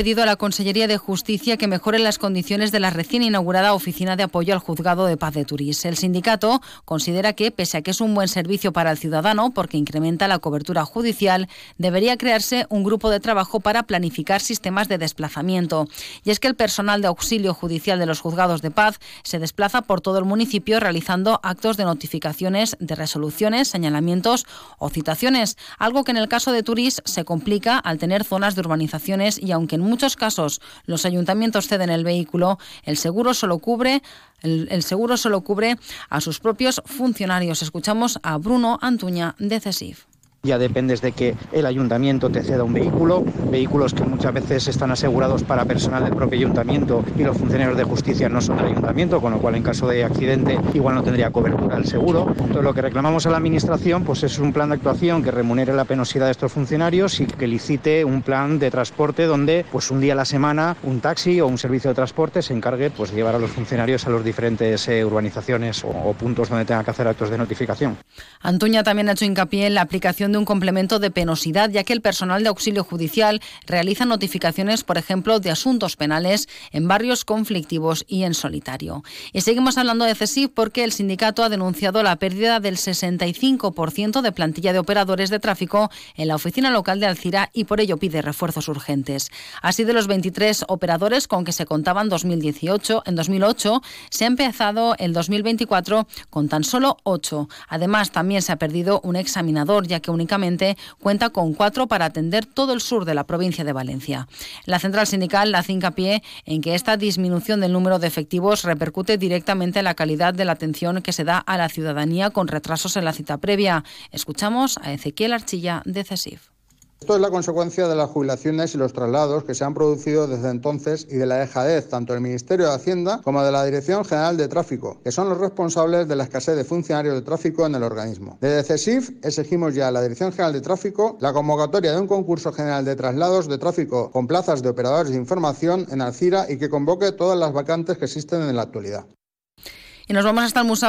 pedido a la Consellería de Justicia que mejore las condiciones de la recién inaugurada Oficina de Apoyo al Juzgado de Paz de Turís. El sindicato considera que, pese a que es un buen servicio para el ciudadano porque incrementa la cobertura judicial, debería crearse un grupo de trabajo para planificar sistemas de desplazamiento. Y es que el personal de auxilio judicial de los juzgados de paz se desplaza por todo el municipio realizando actos de notificaciones de resoluciones, señalamientos o citaciones, algo que en el caso de Turís se complica al tener zonas de urbanizaciones y aunque en muchos casos los ayuntamientos ceden el vehículo, el seguro solo cubre el, seguro solo cubre a sus propios funcionarios. Escuchamos a Bruno Antuña de CESIF. Ya dependes de que el ayuntamiento te ceda un vehículo, vehículos que muchas veces están asegurados para personal del propio ayuntamiento y los funcionarios de justicia no son del ayuntamiento, con lo cual en caso de accidente igual no tendría cobertura el seguro. Entonces lo que reclamamos a la administración pues es un plan de actuación que remunere la penosidad de estos funcionarios y que licite un plan de transporte donde pues un día a la semana un taxi o un servicio de transporte se encargue pues de llevar a los funcionarios a las diferentes eh, urbanizaciones o, puntos donde tengan que hacer actos de notificación. Antuña también ha hecho hincapié en la aplicación de un complemento de penosidad, ya que el personal de auxilio judicial realiza notificaciones, por ejemplo, de asuntos penales en barrios conflictivos y en solitario. Y seguimos hablando de CESIF porque el sindicato ha denunciado la pérdida del 65% de plantilla de operadores de tráfico en la oficina local de Alcira y por ello pide refuerzos urgentes. Así de los 23 operadores con que se contaban 2018, en 2008 se ha empezado el 2024 con tan solo 8. Además, también se ha perdido un examinador, ya que un únicamente cuenta con cuatro para atender todo el sur de la provincia de Valencia. La central sindical hace hincapié en que esta disminución del número de efectivos repercute directamente en la calidad de la atención que se da a la ciudadanía con retrasos en la cita previa. Escuchamos a Ezequiel Archilla de CESIF. Esto es la consecuencia de las jubilaciones y los traslados que se han producido desde entonces y de la dejadez tanto del Ministerio de Hacienda como de la Dirección General de Tráfico, que son los responsables de la escasez de funcionarios de tráfico en el organismo. Desde CESIF exigimos ya a la Dirección General de Tráfico la convocatoria de un concurso general de traslados de tráfico con plazas de operadores de información en Alcira y que convoque todas las vacantes que existen en la actualidad. Y nos vamos hasta el Musaf